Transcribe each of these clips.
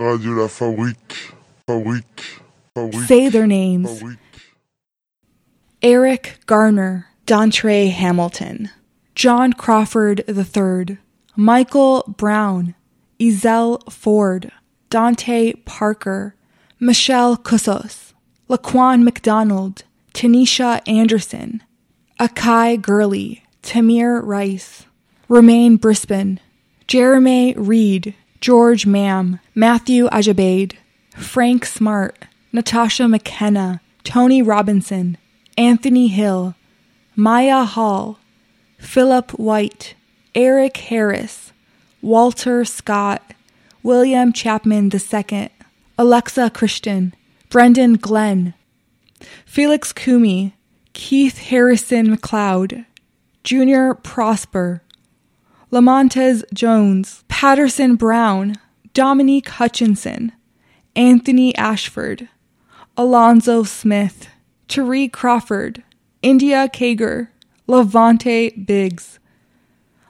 Radio La Fabrique. Fabrique. Fabrique. Say their names. Fabrique. Eric Garner, Dontre Hamilton, John Crawford III, Michael Brown, Ezell Ford, Dante Parker, Michelle Cusseaux, Laquan McDonald, Tanisha Anderson, Akai Gurley, Tamir Rice, Rumain Brisbon, Jerame Reid, George Mann, Matthew Ajibade, Frank Smart, Natasha McKenna, Tony Robinson, Anthony Hill, Mya Hall, Philip White, Eric Harris, Walter Scott, William Chapman II, Alexia Christian, Brendan Glenn, Felix Kumi, Keith Harrison McLeod, Junior Prosper, Lamontez Jones, Patterson Brown, Dominique Hutchinson, Anthony Ashford, Alonzo Smith, Tariq Crawford, India Kager, Levante Biggs,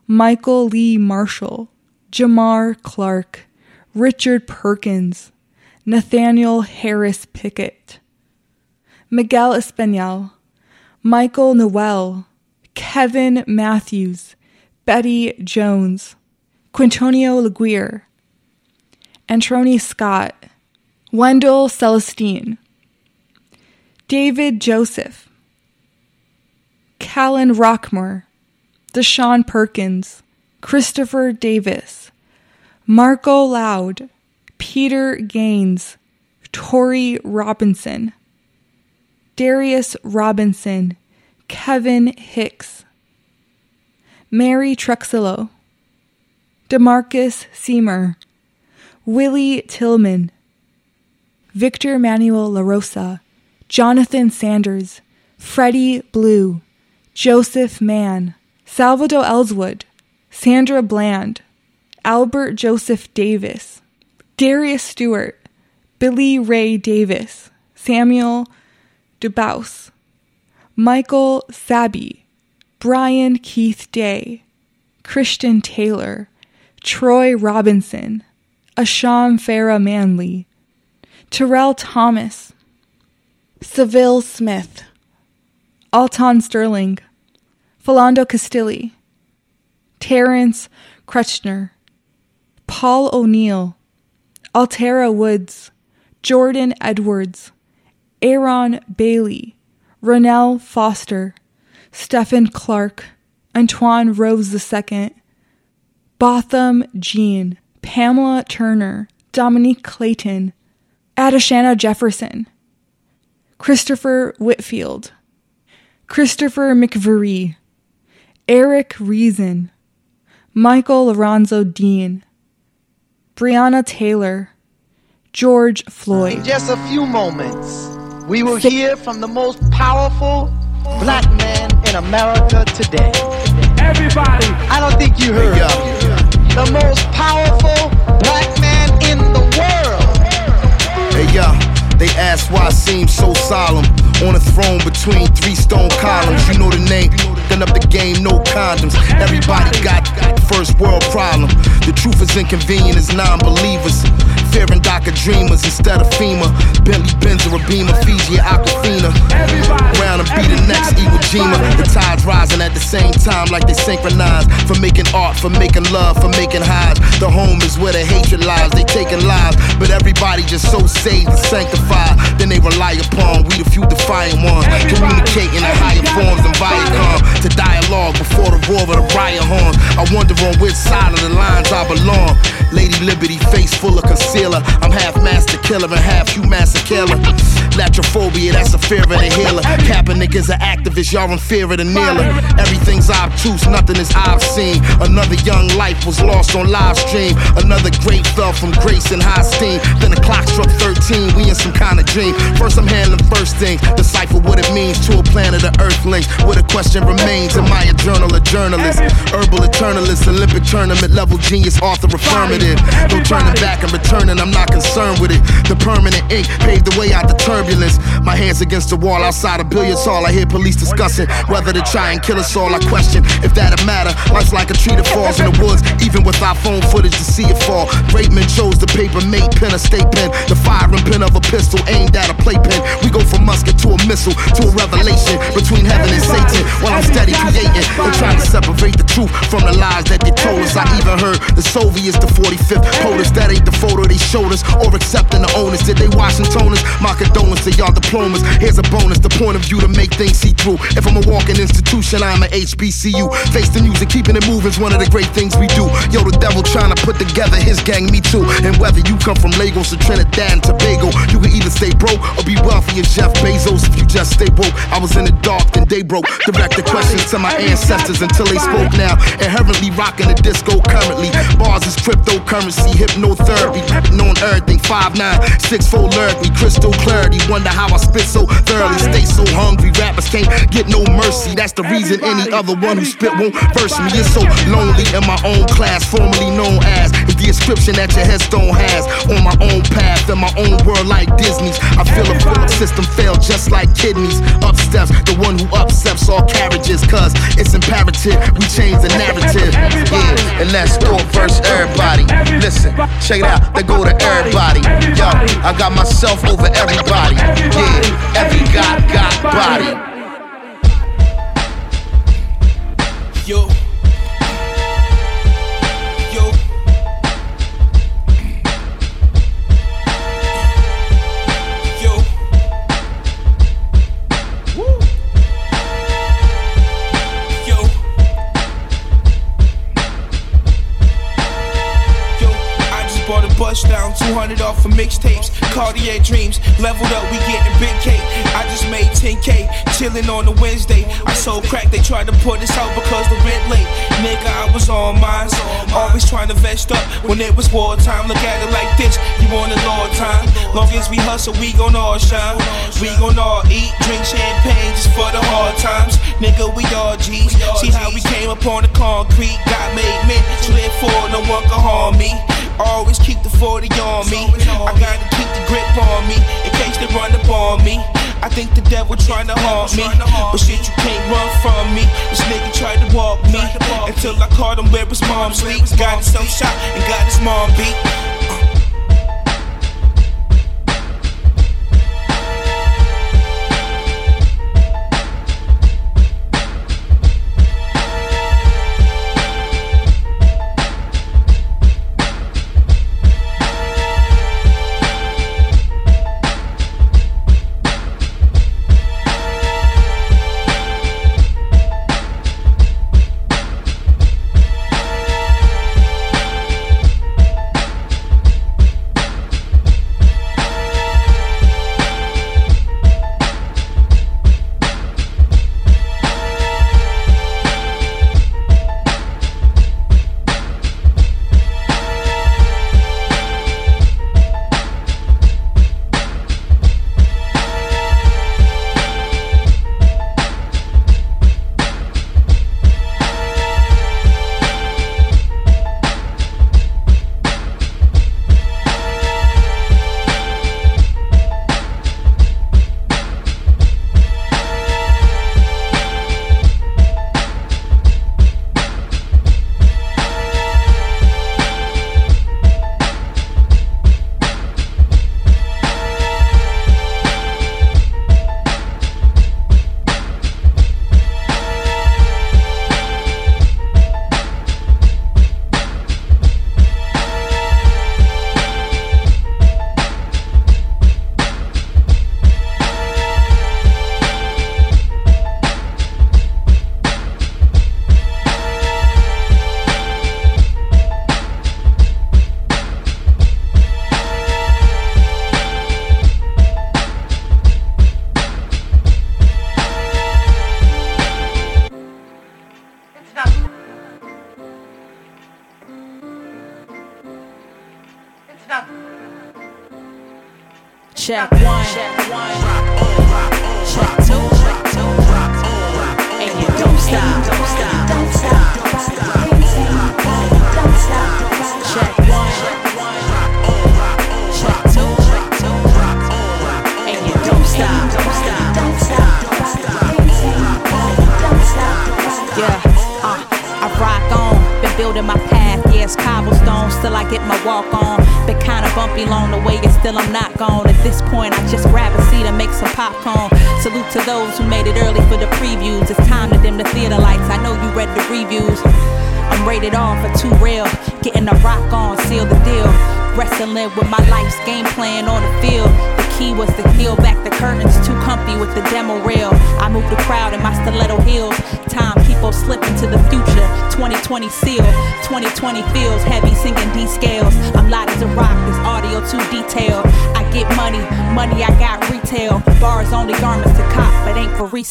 Michael Lee Marshall, Jamar Clark, Richard Perkins, Nathaniel Harris Pickett, Miguel Espinal, Michael Noel, Kevin Matthews, Betty Jones, Quintonio LeGrier, Antroni Scott, Wendell Celestine, David Joseph, Calin Roquemore, Deshaun Perkins, Christopher Davis, Marco Loud, Peter Gaines, Tori Robinson, Darius Robinson, Kevin Hicks, Mary Truxillo, Demarcus Seamer, Willie Tillman, Victor Manuel LaRosa, Jonathan Sanders, Freddie Blue, Joseph Mann, Salvador Ellswood, Sandra Bland, Albert Joseph Davis, Darius Stewart, Billy Ray Davis, Samuel DuBose, Michael Sabbie, Brian Keith Day, Christian Taylor, Troy Robinson, Asham Farah Manley, Terrell Thomas, Seville Smith, Alton Sterling, Philando Castile, Terence Crutcher, Paul O'Neill, Alteria Woods, Jordan Edwards, Aaron Bailey, Ronell Foster, Stephen Clark, Antoine Rose II, Botham Jean, Pamela Turner, Dominique Clayton, Adashana Jefferson, Christopher Whitfield, Christopher McVeary, Eric Reason, Michael Lorenzo Dean, Breonna Taylor, George Floyd. In just a few moments, we will hear from the most powerful black man in America today. Everybody, I don't think you heard. The most powerful black man in the world. Hey yo, they ask why I seem so solemn. On a throne between three stone columns. You know the name, then up the game, no condoms. Everybody got first world problem. The truth is inconvenient as non believers. Fearing DACA dreamers instead of FEMA. Bentley Benz or a Beamer, Fiji or Aquafina. Round and be the next Iwo Jima. The tides rising at the same time like they synchronize. For making art, for making love, for making highs. The home is where the hatred lies. They taking lives, but everybody just so saved and sanctified. Then they rely upon we the few defiant ones. Communicating in higher forms than Viacom. To dialogue before the roar of the riot horn. I wonder on which side of the lines I belong. Lady Liberty, face full of concealer. I'm half master killer and half you master killer. Iatrophobia, that's a fear of the healer. Capping niggas are activists, y'all in fear of the kneeler. Everything's obtuse, nothing is obscene. Another young life was lost on live stream. Another great fell from grace and high steam. Then the clock struck 13, we in some kind of dream. First, I'm handling first things, decipher what it means to a planet of Earthlings. What a question remains: Am I a journal, a journalist, herbal eternalist, Olympic tournament level genius, author affirmative? No turning back and returning, I'm not concerned with it. The permanent ink paved the way out the turbulence. My hands against the wall outside a billiards hall. I hear police discussing whether to try and kill us all. I question if that'd matter. Life's like a tree that falls in the woods, even with our phone footage to see it fall. Great men chose the paper mate pen, a state pen, the firing pin of a pistol aimed at a playpen. We go from musket to a missile to a revelation between heaven and Satan. While I'm steady creating and trying to separate the truth from the lies that they told us. I even heard the Soviets, the 45th, POTUS. That ain't the photo they showed us, or accepting the onus. Did they Washingtoners? My condolence to y'all diplomas. Here's a bonus, the point of view to make things see through. If I'm a walking institution, I'm an HBCU. Face the music, keeping it moving's one of the great things we do. Yo, the devil trying to put together his gang, me too. And whether you come from Lagos or Trinidad and Tobago, you can either stay broke or be wealthy as Jeff Bezos if you just stay woke. I was in the dark, then they broke. Direct the questions to my ancestors until they spoke now. Inherently rocking the disco currently. Bars is cryptocurrency, hypnotherapy. Known everything, 5'9, 6 4 lyrically, crystal clarity. Wonder how I spit so thoroughly. Stay so hungry, rappers can't get no mercy. That's the reason any other one who spit won't verse me. It's so lonely in my own class, formerly known as. The inscription that your headstone has. On my own path, in my own world like Disney's. I feel a system fail just like kidneys. Up steps, the one who upsets all carriages. Cause it's imperative we change the narrative. Yeah, and let's go first, everybody. Listen, check it out, they go to everybody. Yo, I got myself over everybody. Yeah, every God got body. Yo. Just bought a bus down, 200 off for mixtapes. Cartier dreams, leveled up, we getting big cake. I just made 10k, chilling on a Wednesday. I sold crack, they tried to put us out because the rent late. Nigga, I was on mine, always trying to vest up when it was wartime. Look at it like this, you want a long time. Long as we hustle, we gon' all shine. We gon' all eat, drink champagne just for the hard times. Nigga, we all G's. See how we came upon the concrete, got made men live for, no one can harm me. Always keep the 40 on me. I gotta keep the grip on me in case they run up on me. I think the devil trying to haunt me, but shit you can't run from me. This nigga tried to walk me until I caught him where his mom sleeps. Got himself shot and got his mom beat.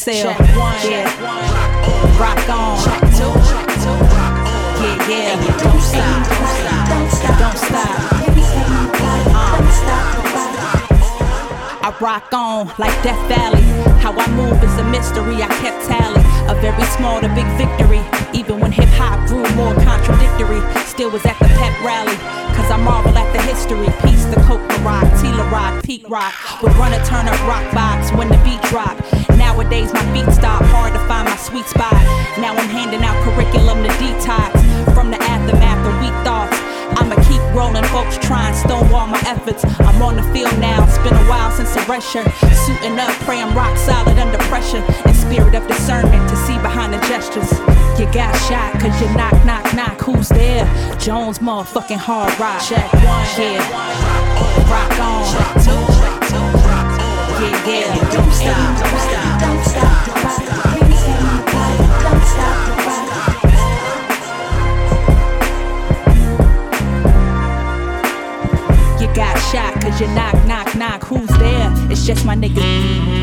Resale. Check one, yeah. Rock on. Check two. Yeah, yeah. And you don't stop, don't stop, don't stop, don't stop. I rock on like Death Valley. How I move is a mystery. I kept tally of every small to big victory. Even when hip hop grew more contradictory, still was at the pep rally. Cause I marvel at the history. Peace the Coke Rock, Tila Rock, Pete Rock. Would run a turn up rock box when the beat drop. Nowadays my feet stop, hard to find my sweet spot. Now I'm handing out curriculum to detox from the aftermath of weak thoughts. I'ma keep rolling, folks trying stonewall my efforts. I'm on the field now, it's been a while since a rusher. Suiting up, pray I'm rock solid under pressure. In spirit of discernment to see behind the gestures. You got shot cause you knock, knock, knock. Who's there? Jones motherfucking hard rock. Check one, yeah. Rock on. Check two, check two. Yeah, yeah. You don't stop, don't stop, don't stop. Don't stop. You got shot cause you knock, knock, knock. Who's there? It's just my nigga.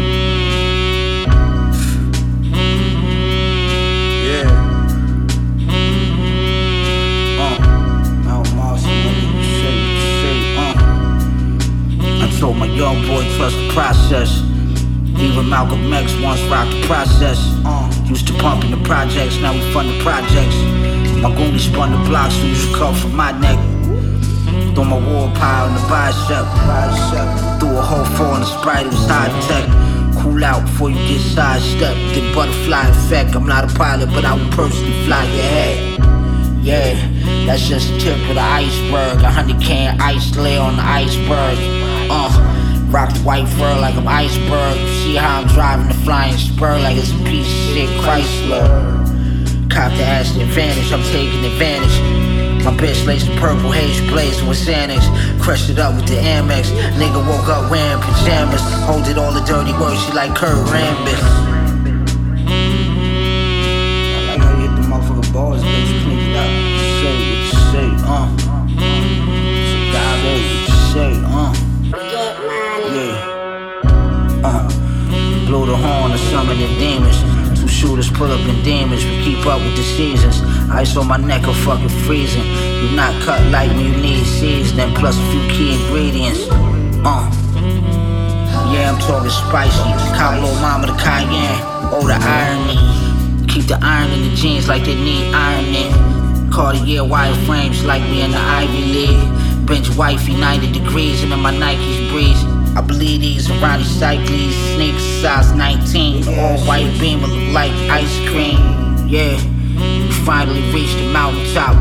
Told my young boy trust the process. Even Malcolm X once rocked the process. Uh, used to pump in the projects, now we fund the projects. My goonies spun the blocks, so used to cut from my neck. Throw my war pile in the bicep. bicep. Threw a whole four in the sprite, it was high tech. Cool out before you get sidestepped. The butterfly effect. I'm not a pilot, but I will personally fly your head. Yeah, that's just the tip of the iceberg. A hundred can ice lay on the iceberg. Uh, rock the white fur like I'm iceberg. You see how I'm driving the flying spur like it's a piece of shit Chrysler. Cop the ass advantage, I'm taking advantage. My bitch laced the purple haze blazing with Xanax. Crushed it up with the Amex. Nigga woke up wearing pajamas. Hold it all the dirty words, she like Kurt Rambis. Shooters pull up in demons. We keep up with the seasons. Ice on my neck, I'm fucking freezing. You not cut light when you need seasoning. Plus a few key ingredients. Uh. Yeah, I'm talking spicy. Call little mama the cayenne. Oh, the irony. Keep the iron in the jeans like they need ironing. Cartier wireframes like we in the Ivy League. Bench wifey 90 degrees and then my Nikes breeze. I believe these Ronnie Cycles, sneakers size 19. All white beam look like ice cream. Yeah, we finally reached the mountaintop.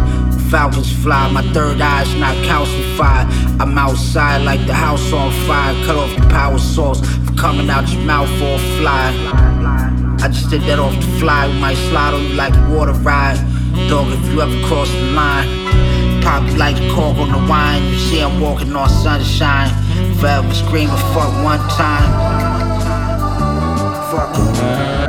Falcons fly, my third eye's not calcified. I'm outside like the house on fire. Cut off the power source for coming out your mouth or fly. I just did that off the fly. We might slide on you like a water ride. Dog, if you ever cross the line, pop like cork on the wine. You see I'm walking on sunshine. Forever screaming, fuck one time. Fuck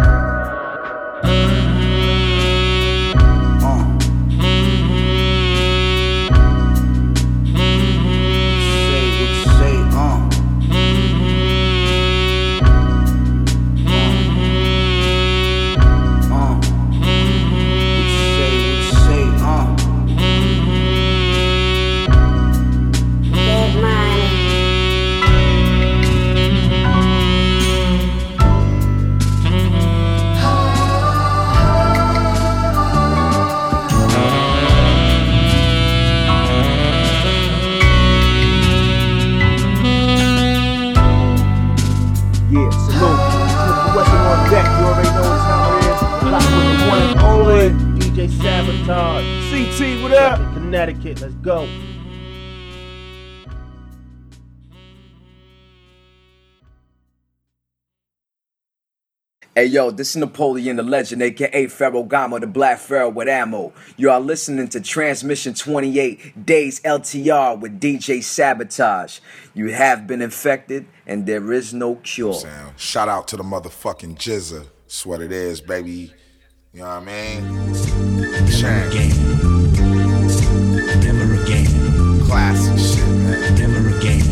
Connecticut, let's go. Hey yo, this is Napoleon the Legend, aka Pharaoh Gama, the Black Pharaoh with ammo. You are listening to Transmission 28 Days LTR with DJ Sabotage. You have been infected, and there is no cure. Sound. Shout out to the motherfucking Jizza. That's what it is, baby. You know what I mean? Never again. Never again. Classic shit, man. Never again.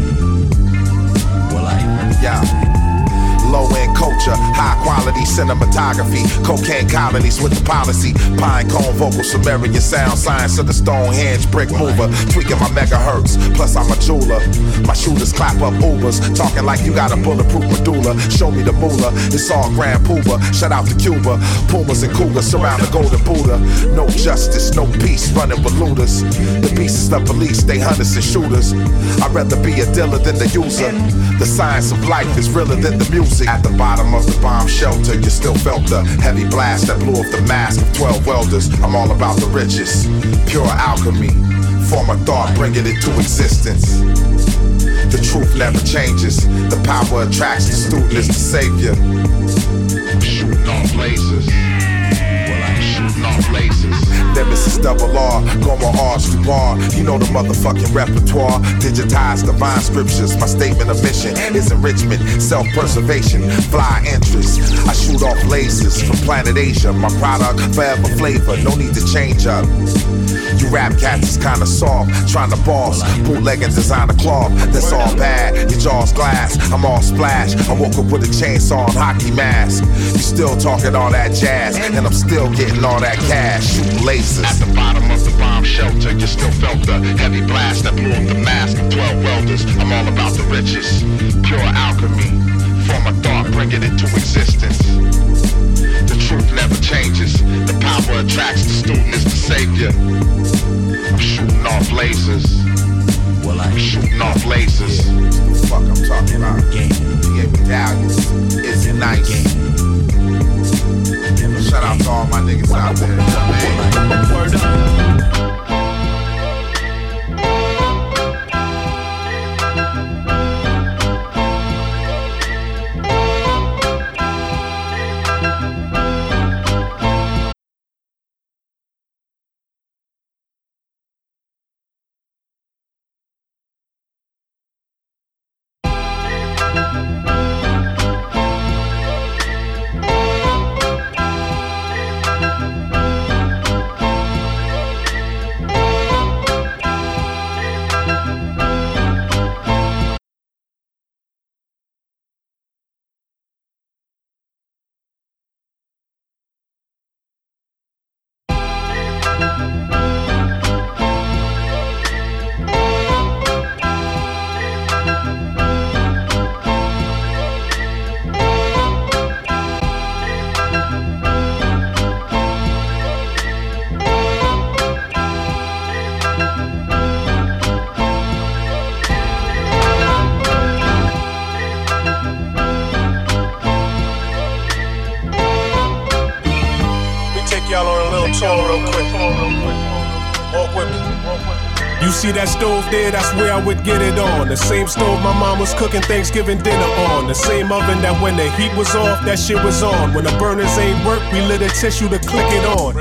Well, I. Yeah low end culture, high quality cinematography, cocaine colonies with the policy, pine cone vocal, Sumerian sound, science of the Stonehenge brick mover, tweaking my megahertz. Plus I'm a jeweler. My shooters clap up Ubers, talking like you got a bulletproof medulla. Show me the moolah, it's all Grand Puba. Shout out to Cuba, Pumas and Cougars surround the Golden Buddha. No justice, no peace, running with looters. The beast is the police, they hunters and shooters. I'd rather be a dealer than the user. The science of life is realer than the music. At the bottom of the bomb shelter, you still felt the heavy blast that blew off the mask of 12 welders. I'm all about the riches, pure alchemy. Form a thought, bringing it to existence. The truth never changes. The power attracts the student is the savior. Shooting off lasers Well, I'm shooting off laces. Nemesis double R, R's to bar. You know the motherfucking repertoire. Digitized divine scriptures. My statement of mission is enrichment, self preservation, fly interest. I shoot off lasers from planet Asia. My product, forever flavor, no need to change up. You rap cats is kinda soft, trying to boss. Bootleg and design a cloth, that's all bad. Your jaw's glass, I'm all splash. I woke up with a chainsaw and hockey mask. You still talking all that jazz, and I'm still getting all that cash. Shooting lasers. At the bottom of the bomb shelter, you still felt the heavy blast that blew up the mask of 12 welders. I'm all about the riches, pure alchemy. Form a thought, bring it into existence. Never changes. The power attracts the student is the savior. I'm shooting off lasers. Well, I'm shooting off lasers. Yeah. The fuck I'm talking about? Game. Yeah, medallions. Is it nice? Game. Shout out to all my niggas out there. Word up. See that stove there, that's where I would get it on. The same stove my mom was cooking Thanksgiving dinner on. The same oven that when the heat was off, that shit was on. When the burners ain't work, we lit a tissue to click it on.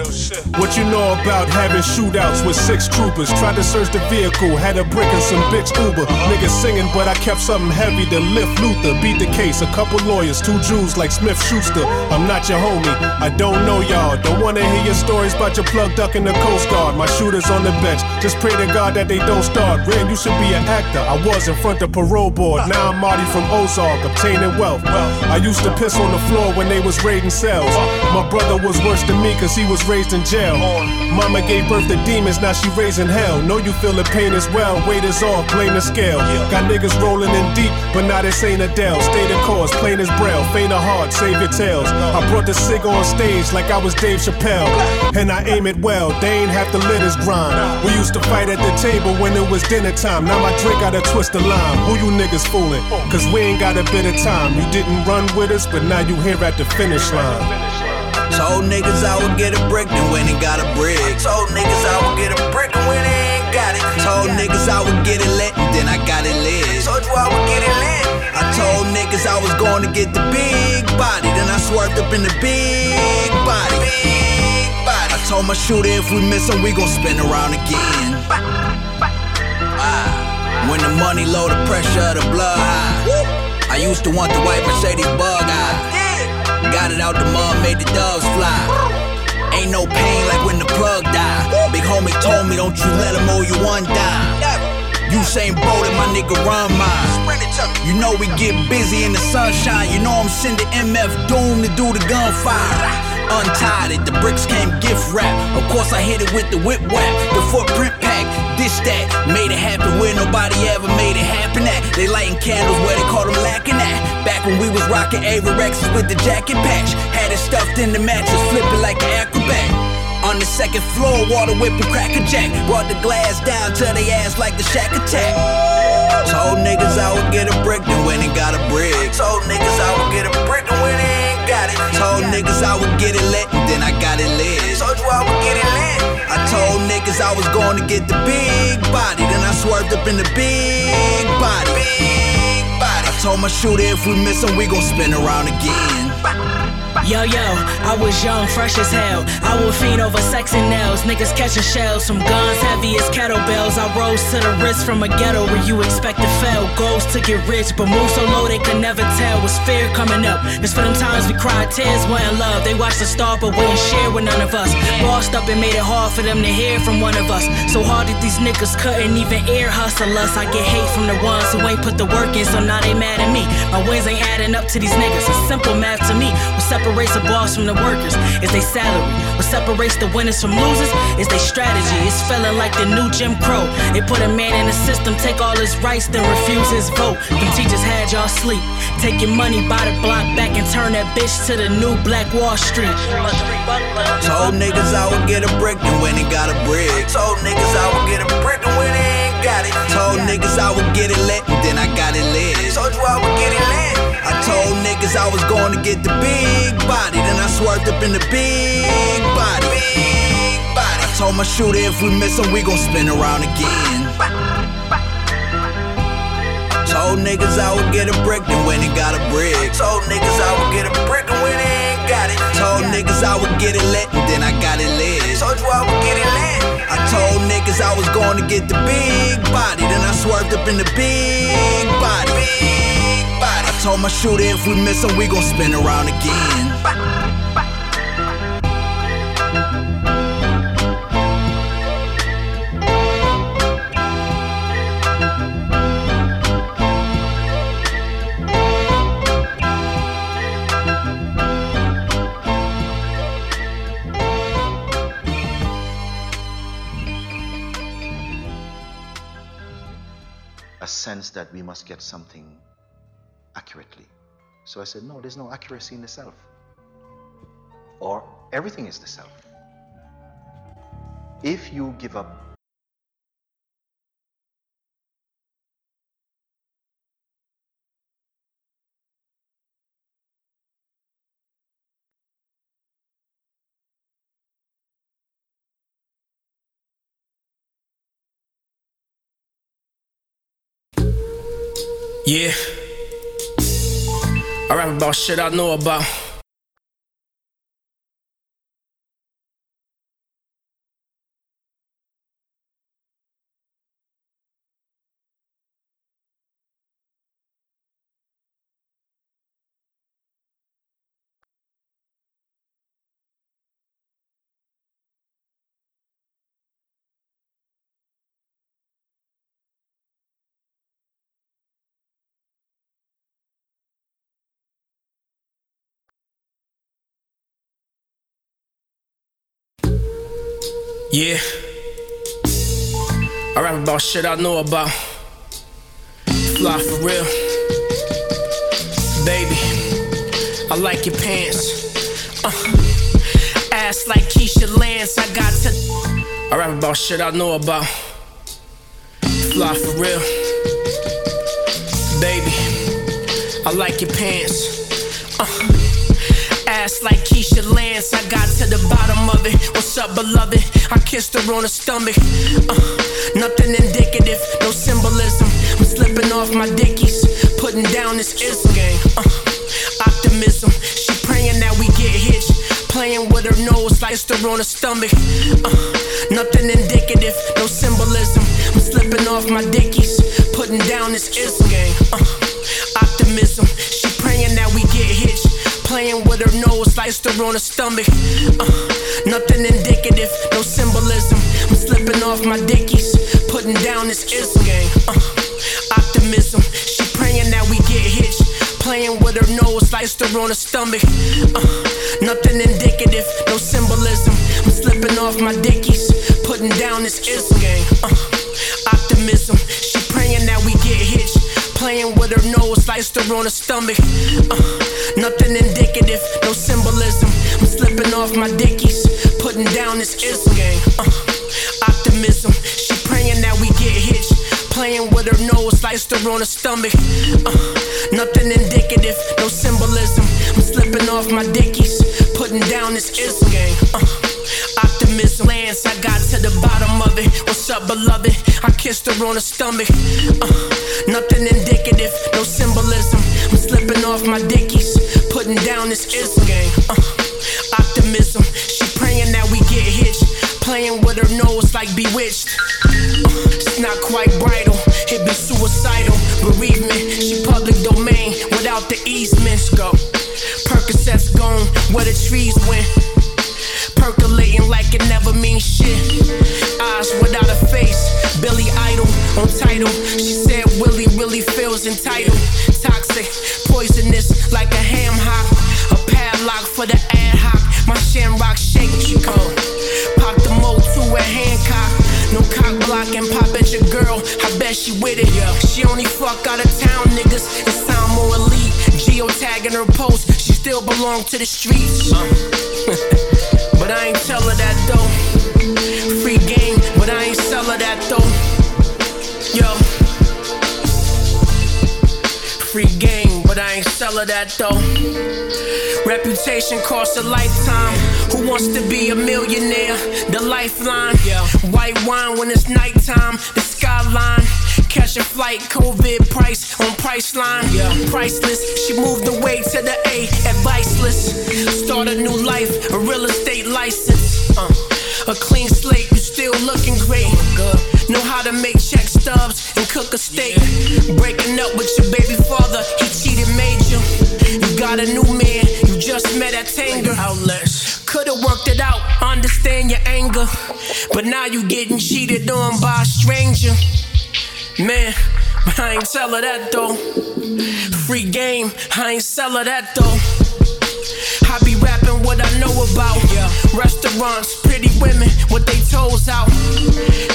What you know about having shootouts with six troopers? Tried to search the vehicle, had a brick and some bitch Uber. Niggas singing, but I kept something heavy to lift Luther. Beat the case, a couple lawyers, two Jews like Smith Schuster. I'm not your homie, I don't know y'all. Don't wanna hear your stories about your plug duck in the Coast Guard. My shooters on the bench, just pray to God that they don't start. Ren, you should be an actor. I was in front of parole board. Now I'm Marty from Ozark, obtaining wealth. I used to piss on the floor when they was raiding cells. My brother was worse than me cause he was raised in jail. Mama gave birth to demons, now she raising hell. Know you feel the pain as well. Weight is off, blame the scale. Got niggas rolling in deep, but now this ain't Adele. Stay the course, plain as braille. Faint of heart, save your tails. I brought the cig on stage like I was Dave Chappelle. And I aim it well, they ain't have to let us grind. We used to fight at the table when it was dinner time. Now my drink got a twist of lime. Who you niggas fooling? Cause we ain't got a bit of time. You didn't run with us, but now you here at the finish line. Told niggas I would get a brick, then went and got a brick. Told niggas I would get a brick, and went and ain't got it. Told niggas I would get it lit, and then I got it lit. Told you I would get it lit. I told niggas I was going to get the big body, then I swerved up in the big body. Told my shooter if we miss him, we gon' spin around again. Ah. When the money low, the pressure of the blood high. I used to want the white Mercedes bug eye. Got it out the mud, made the doves fly. Ain't no pain like when the plug died. Big homie told me, don't you let him owe you one dime. Usain Bolt and my nigga run mine. You know we get busy in the sunshine. You know I'm sending MF Doom to do the gunfire. Untied it, the bricks came gift wrap. Of course I hit it with the whip wrap, the footprint pack. This that made it happen where nobody ever made it happen at. They lighting candles where they caught them lacking at. Back when we was rocking Avirexes with the jacket patch, had it stuffed in the mattress, flipping like an acrobat. On the second floor, water whipping cracker jack. Brought the glass down to they ass like the shack attack. Told niggas I would get a brick, then went and got a brick. Told niggas I would get a brick, Told niggas I would get it lit, then I got it lit. Told you I would get it lit. I told niggas I was going to get the big body, then I swerved up in the big body. Big body. I told my shooter if we miss him, we gon' spin around again. Yo, yo, I was young, fresh as hell. I would fiend over sex and nails. Niggas catching shells from guns heavy as kettlebells. I rose to the wrist from a ghetto where you expect to fail. Goals to get rich, but move so low they could never tell. Was fear coming up? It's for them times we cried tears, wasn't love. They watched the star, but wouldn't share with none of us. Bossed up and made it hard for them to hear from one of us. So hard that these niggas couldn't even ear hustle us. I get hate from the ones who ain't put the work in, so now they mad at me. My wins ain't adding up to these niggas. It's simple math to me. What separates the boss from the workers is they salary. What separates the winners from losers is they strategy. It's feeling like the new Jim Crow. They put a man in the system, take all his rights, then refuse his vote. Them teachers had y'all sleep. Taking money by the block back and turn that bitch to the new Black Wall Street. Told niggas I would get a brick, then went and got a brick. Told niggas I would get a brick, and went and ain't got it. Told niggas I would get it lit, and then I got it lit. Told you I would get it lit. Told niggas I was going to get the big body, then I swerved up in the big body. Big body. I told my shooter if we miss him, we gon' spin around again. Told niggas I would get a brick, then went and got a brick. Told niggas I would get a brick, and went and ain't got it. Told niggas I would get it lit, and then I got it lit. Told you I would get it lit. I told niggas I was going to get the big body, then I swerved up in the big body. Big told my shooter if we miss him, we gon' spin around again. a sense that we must get something accurately. So I said, no, there's no accuracy in the self. Or everything is the self. If you give up Yeah. I rap about shit I know about. Yeah. I rap about shit I know about. Fly for real. Baby, I like your pants. Uh, ass like Keisha Lance, I got to. I rap about shit I know about. Fly for real. Baby, I like your pants. Uh, like Felicia Lance, I got to the bottom of it. What's up, beloved? I kissed her on the stomach. Uh, nothing indicative, no symbolism. I'm slipping off my dickies, putting down this ism. Uh, optimism, she praying that we get hitched. Playing with her nose, sliced her on the stomach. Uh, nothing indicative, no symbolism. I'm slipping off my dickies, putting down this ism. Uh, optimism, she praying that we get hitched. Playing with her nose, sliced her on her stomach. Uh, nothing indicative, no symbolism. I'm slipping off my dickies, putting down this ism. Uh, optimism, she praying that we get hitched. Playing with her nose, sliced her on her stomach. Uh, nothing indicative, no symbolism. I'm slipping off my dickies, putting down this ism. Uh, optimism, she praying that we get hitched. Playing with her nose, sliced her on her stomach. Uh, nothing indicative, no symbolism. I'm slipping off my dickies, putting down this ism. Uh, optimism, she praying that we get hitched. Playing with her nose, sliced her on her stomach. Uh, nothing indicative, no symbolism. I'm slipping off my dickies, putting down this ism. Uh, optimism, Lance, I got to the bottom of it. What's up, beloved? I kissed her on the stomach. Uh, nothing indicative, no symbolism. I'm slipping off my dickies, putting down this ism. Uh, optimism, she praying that we get hitched. Playing with her nose like bewitched. Uh, it's not quite bridal, it be suicidal. Bereavement, she public domain without the easements. Go. Percocets gone, where the trees went. Percolating like it never means shit. Eyes without a face, Billy Idol on title. She said Willie really feels entitled. Toxic, poisonous like a ham hock. A padlock for the ad hoc. My shamrock shake, she cold. Pop the mo to a Hancock. No cock blocking, pop at your girl. I bet she with it. She only fuck out of town niggas and sound more elite. Geotagging her post, she still belong to the streets. Uh. but I ain't tell her that though. Free game, but I ain't sell her that though. Yo. Free game, but I ain't sell her that though. Reputation costs a lifetime. Who wants to be a millionaire? The lifeline. White wine when it's nighttime. The skyline. Catch a flight, COVID price on Priceline. Priceless. She moved away to the A, adviceless. Start a new life, a real estate license. Uh, a clean slate, you still looking great. Know how to make check stubs and cook a steak. Breaking up with your baby father, he cheated major. You You got a new man, you just met at Tanger. Could've worked it out, understand your anger. But now you getting cheated on by a stranger. Man, but I ain't tell her that though. Free game, I ain't sell her that though. I be rapping what I know about. Restaurants, pretty women, what they toes out.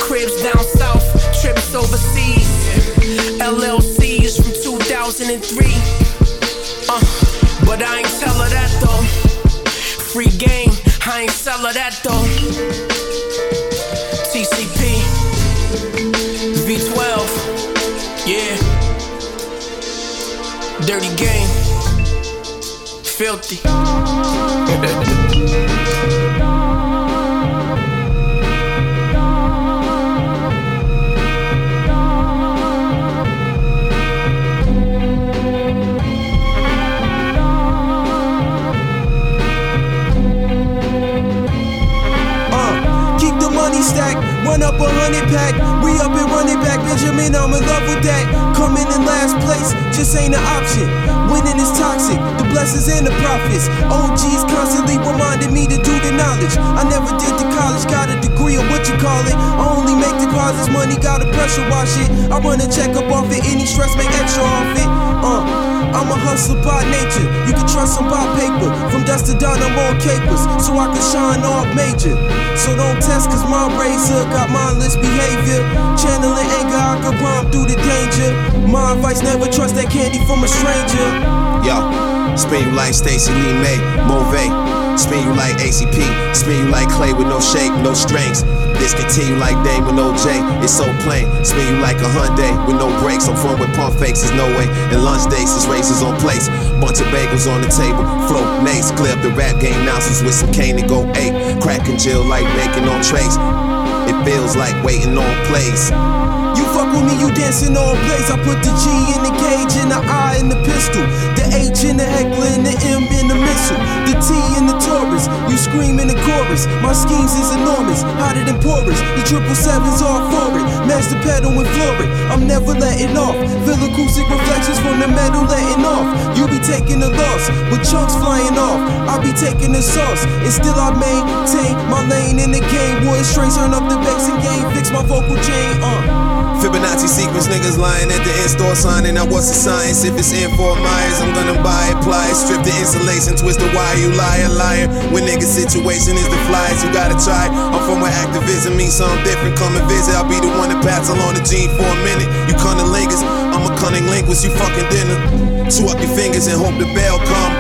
Cribs down south, trips overseas. LLCs from 2003. Uh, but I ain't tell her that though. Free game, I ain't sell her that though. Dirty game, filthy. run up a hundred pack. We up and running back, Benjamin. I'm in love with that. Coming in last place just ain't an option. Winning is toxic, the blessings and the profits. OGs constantly reminding me to do the knowledge. I never did the college, got a degree or what you call it. I only make deposits, money gotta pressure wash it. I run a check up off it, any stress make extra off it. Uh, I'm a hustler by nature. You can trust I'm by paper. From dust to dawn, I'm on capers. So I can shine off major. So don't test, cause my razor got mindless behavior. Channeling anger, I can bomb through the danger. My advice never trust that candy from a stranger. Yo, spin you like Stacy Lee May, Move. Spin you like ACP, spin you like clay with no shape, no strings. This continue like Dame with no J. It's so plain. Spin you like a Hyundai with no brakes. I'm from with pump fakes, there's no way. And lunch dates, is races on place. Bunch of bagels on the table. Nace, clear up the rap game nonsense with some cane to go eight. Cracking Jill like making on trays. It feels like waiting on plays. Fuck with me, you dancing on place. I put the G in the cage and the I in the pistol. The H in the heckler and the M in the missile. The T in the Taurus. You scream in the chorus. My schemes is enormous, hotter than porous. The triple sevens all for it. Master pedal and floor it. I'm never letting off. Feel acoustic reflections from the metal letting off. You be taking the loss with chunks flying off. I be taking the sauce and still I maintain my lane in the game. Wood strings turn up the bass and game. Fix my vocal chain. Uh. Fibonacci sequence, niggas lying at the in-store signing. Now what's the science? If it's in for Myers, I'm gonna buy it, apply it, strip the insulation, twist the wire. You liar, liar. When niggas' situation is the flies, you gotta try. I'm from where activism means something different. Come and visit. I'll be the one that pass along the gene for a minute. You cunning lingers, I'm a cunning linguist. You fucking dinner. Two up your fingers and hope the bell come.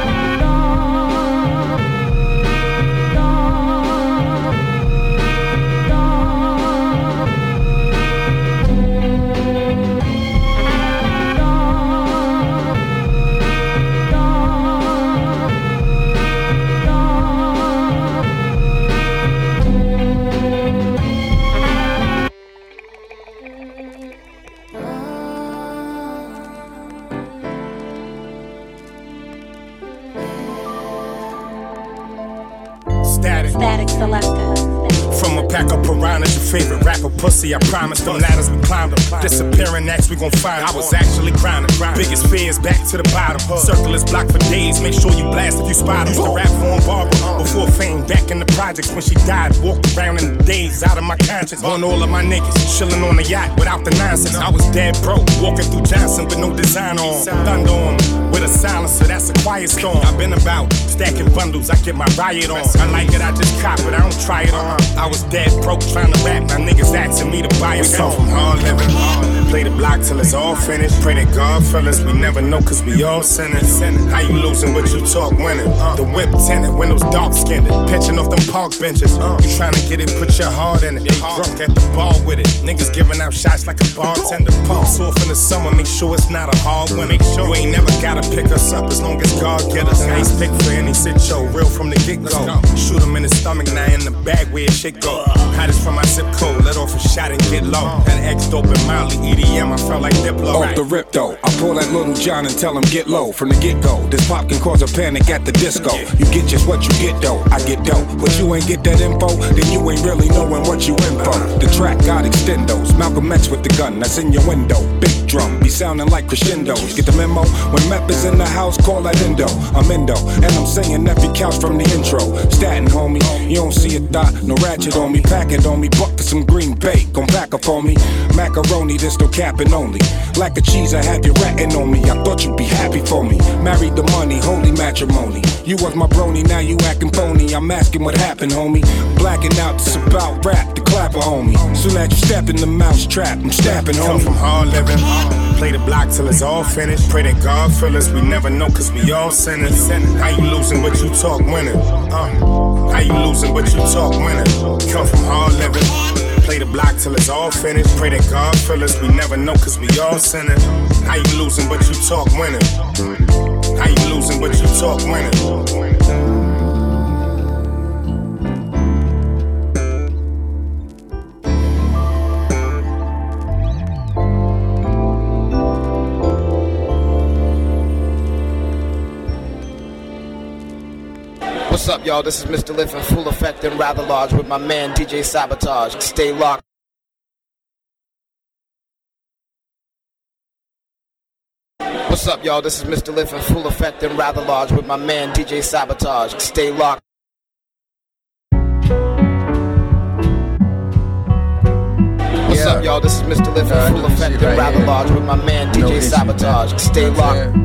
I promise them ladders we climbed them. Disappearing next, we gon' find. I was actually grinding. Biggest fears back to the bottom. Circle is blocked for days. Make sure you blast if you spot. Used to rap for 'em, Barbara. Before fame, back in the projects when she died. Walked around in the days out of my conscience. On all of my niggas, chilling on the yacht without the nonsense. I was dead broke, walking through Johnson with no design on. Thunder on with a silencer, that's a quiet storm. I've been about stacking bundles, I get my riot on. I like it, I just cop it, I don't try it on. I was dead broke trying to rap, My niggas asking me to buy a song. from living, play the block till it's all finished. Pray to God, fellas, we never know cause we all sinners. How you losing, but you talk winning. The whip tinted, windows dark skinned. Pitching off them park benches. You trying to get it, put your heart in it. Drunk at the bar with it. Niggas giving out shots like a bartender. Pumps off in the summer, make sure it's not a hard win. Make sure you ain't never gotta pick us up as long as God get us. Ace pick for any sit show, real from the get go. Shoot him in the stomach, now in the bag where it shit go. Hottest from my zip code, let off a shot and get low. That X dope and Molly, EDM, I felt like Diplo. Off the rip though, I pull that little John and tell him get low from the get go. This pop can cause a panic at the disco. You get just what you get though, I get dope. But you ain't get that info, then you ain't really knowing what you in for. The track got extendos, Malcolm X with the gun that's in your window. Big drum, be sounding like crescendos. Get the memo? When Mep is in the house, call that Indo. I'm Indo, and I'm saying every couch from the intro. Statin, homie, you don't see a dot, no ratchet on me. Pack it on me, buck for some green bait. Gon' pack up on me. Macaroni, this no capping only. Lack of cheese, I have you ratting on me. I thought you'd be happy for me. Married the money, holy matrimony. You was my brony, now you acting phony. I'm asking what happened, homie. Blacking out, it's about rap, the clapper, homie. Soon as you step in the mouse trap, I'm stamping, Come from hard living. Play the block till it's all finished. Pray that God fill us. We never know cause we all sinners. How you losing but you talk winning? Uh, how you losing but you talk winning? Come from hard living. Play the block till it's all finished. Pray that God fill us. We never know cause we all sinners. How you losing but you talk winning? How you losing but you talk winning? What's up, y'all? This is Mr. Lif in full effect and rather large with my man DJ Sabotage. Stay locked. What's up, y'all? This is Mr. Lif in full effect and rather large with my man DJ Sabotage. Stay locked. What's up, y'all? This is Mr. Lif in full effect and rather large with my man DJ Sabotage. Stay locked.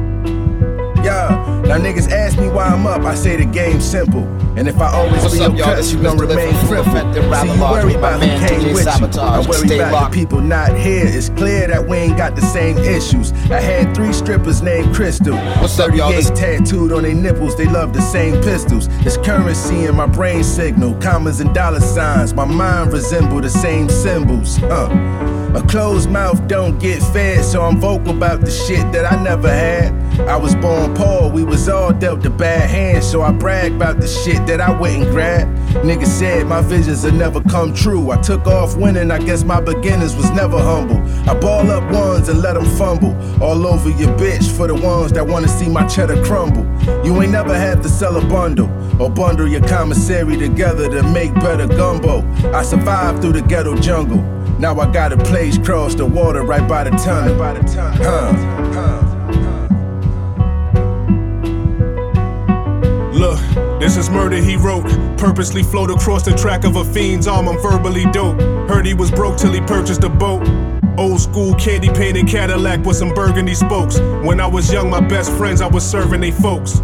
Yeah, Now niggas ask me why I'm up, I say the game's simple. And if I always What's be up, your y'all? cut, you gon' remain crippled. See, you worry about who came with you. I worry Stay about locked. the people not here. It's clear that we ain't got the same issues. I had three strippers named Crystal. What's up, y'all? 38 tattooed on their nipples, they love the same pistols. It's currency in my brain signal, commas and dollar signs. My mind resemble the same symbols. Uh. A closed mouth don't get fed, so I'm vocal about the shit that I never had. I was born poor, we was all dealt a bad hand, so I brag about the shit that I wouldn't grab. Niggas said my visions would never come true. I took off winning, I guess my beginnings was never humble. I ball up ones and let them fumble. All over your bitch for the ones that wanna see my cheddar crumble. You ain't never had to sell a bundle or bundle your commissary together to make better gumbo. I survived through the ghetto jungle. Now I got a place cross the water right by the tunnel. Huh. Look, this is murder he wrote. Purposely float across the track of a fiend's arm. I'm verbally dope. Heard he was broke till he purchased a boat. Old school candy painted Cadillac with some burgundy spokes. When I was young, my best friends, I was serving they folks.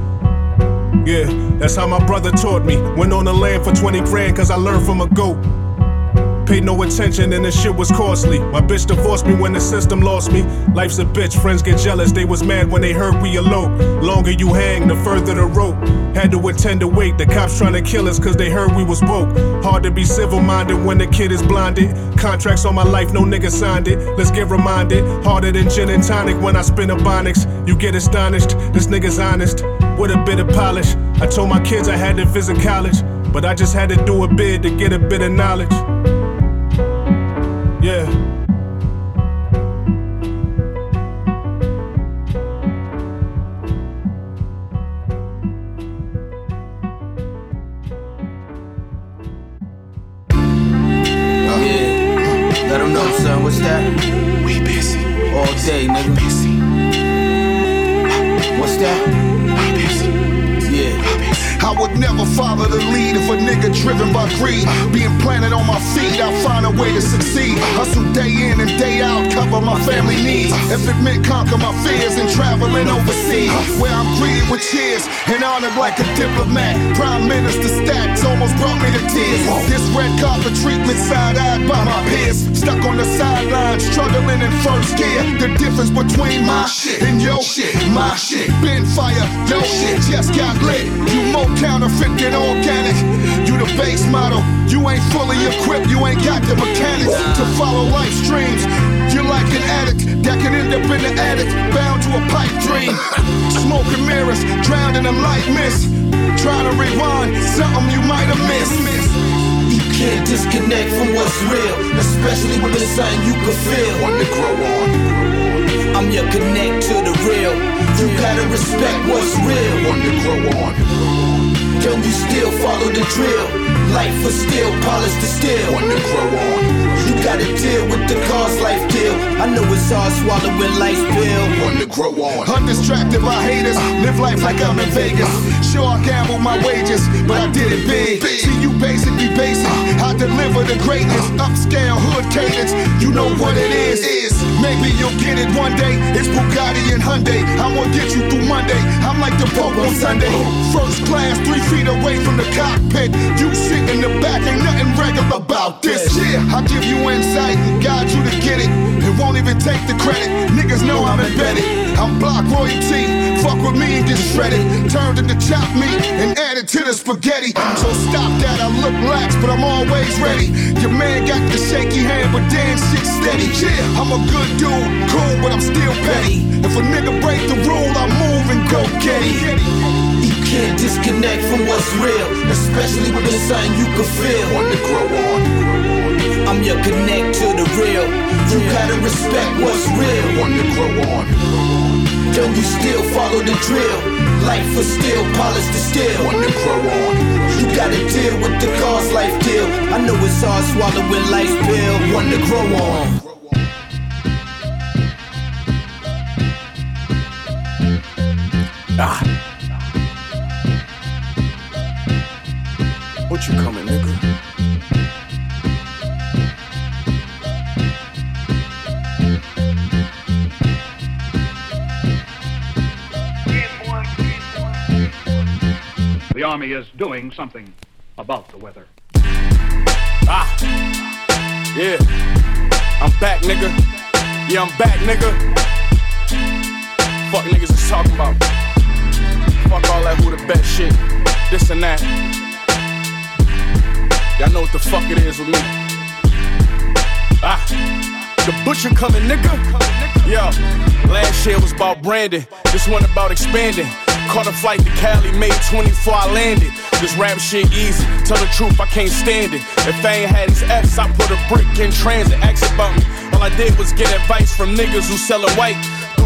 Yeah, that's how my brother taught me. Went on the land for 20 grand cause I learned from a goat. Paid no attention and the shit was costly. My bitch divorced me when the system lost me. Life's a bitch, friends get jealous. They was mad when they heard we elope. Longer you hang, the further the rope. Had to attend to wait. The cops trying to kill us cause they heard we was woke. Hard to be civil minded when the kid is blinded. Contracts on my life, no nigga signed it. Let's get reminded. Harder than gin and tonic when I spin a bonics. You get astonished, this nigga's honest. With a bit of polish. I told my kids I had to visit college. But I just had to do a bid to get a bit of knowledge. Yeah. Follow the lead of a nigga driven by greed. Being planted on my feet, I'll find a way to succeed. Hustle day in and day out, cover my family needs. If it meant conquer my fears and traveling overseas, where I'm greeted with cheers and honored like a diplomat. Prime Minister stats almost brought me to tears. This red carpet treatment side eyed by my peers. Stuck on the sidelines, struggling in first gear. The difference between my shit and your shit, my shit. Been fire, your shit just got lit. You more counterfeit than organic. You the base model, you ain't fully equipped, you ain't got the mechanics to follow life streams. You're like an addict that can end up in the attic, bound to a pipe dream. Smoking mirrors, drowned in a light mist. Trying to rewind something you might have missed. You can't disconnect from what's real, especially when it's something you can feel. Want to grow on. I'm your connect to the real. You gotta respect what's real. Want to grow on. Yo, you still follow the drill. Life was still polished to steel. Want to grow on. Gotta deal with the cost life deal. I know it's hard swallowing life's pill. Want to grow on. Undistracted by haters, live life like I'm in Vegas. Sure, I gamble my wages, but I did it big. See, you basically basic. Uh. I deliver the greatness, uh. upscale hood cadence. You know what it is. Is maybe you'll get it one day. It's Bugatti and Hyundai. I'm gonna get you through Monday. I'm like the Pope on Sunday. First class, three feet away from the cockpit. You sit in the back, ain't nothing regular about this. Yeah, I'll give you insight and guide you to get it. It won't even take the credit. Niggas know I'm embedded. I'm block royalty. Fuck with me and get shredded. Turned into chopped meat and added to the spaghetti. So stop that. I look lax, but I'm always ready. Your man got the shaky hand, but damn shit steady. Yeah, I'm a good dude, cool, but I'm still petty. If a nigga break the rule, I move and go get it. You can't disconnect from what's real, especially when it's something you can feel. Want to grow on. I'm your connect to the real. You gotta respect what's real. Want to grow on. Yo, you still follow the drill. Life was still polished to steel. Want to grow on. You gotta deal with the cost life deal. I know it's hard swallowing life's pill. Want to grow on. Ah. What you coming, nigga? Army is doing something about the weather. Ah, yeah. I'm back, nigga. Yeah, I'm back, nigga. Fuck niggas is talking about. Fuck all that who the best shit. This and that. Y'all know what the fuck it is with me. Ah, the butcher coming, nigga. Yo, last year was about branding. This one about expanding. Caught a flight to Cali, made 24, I landed. This rap shit easy, tell the truth, I can't stand it. If I ain't had these F's, I put a brick in transit. Ask about me. All I did was get advice from niggas who sellin' white.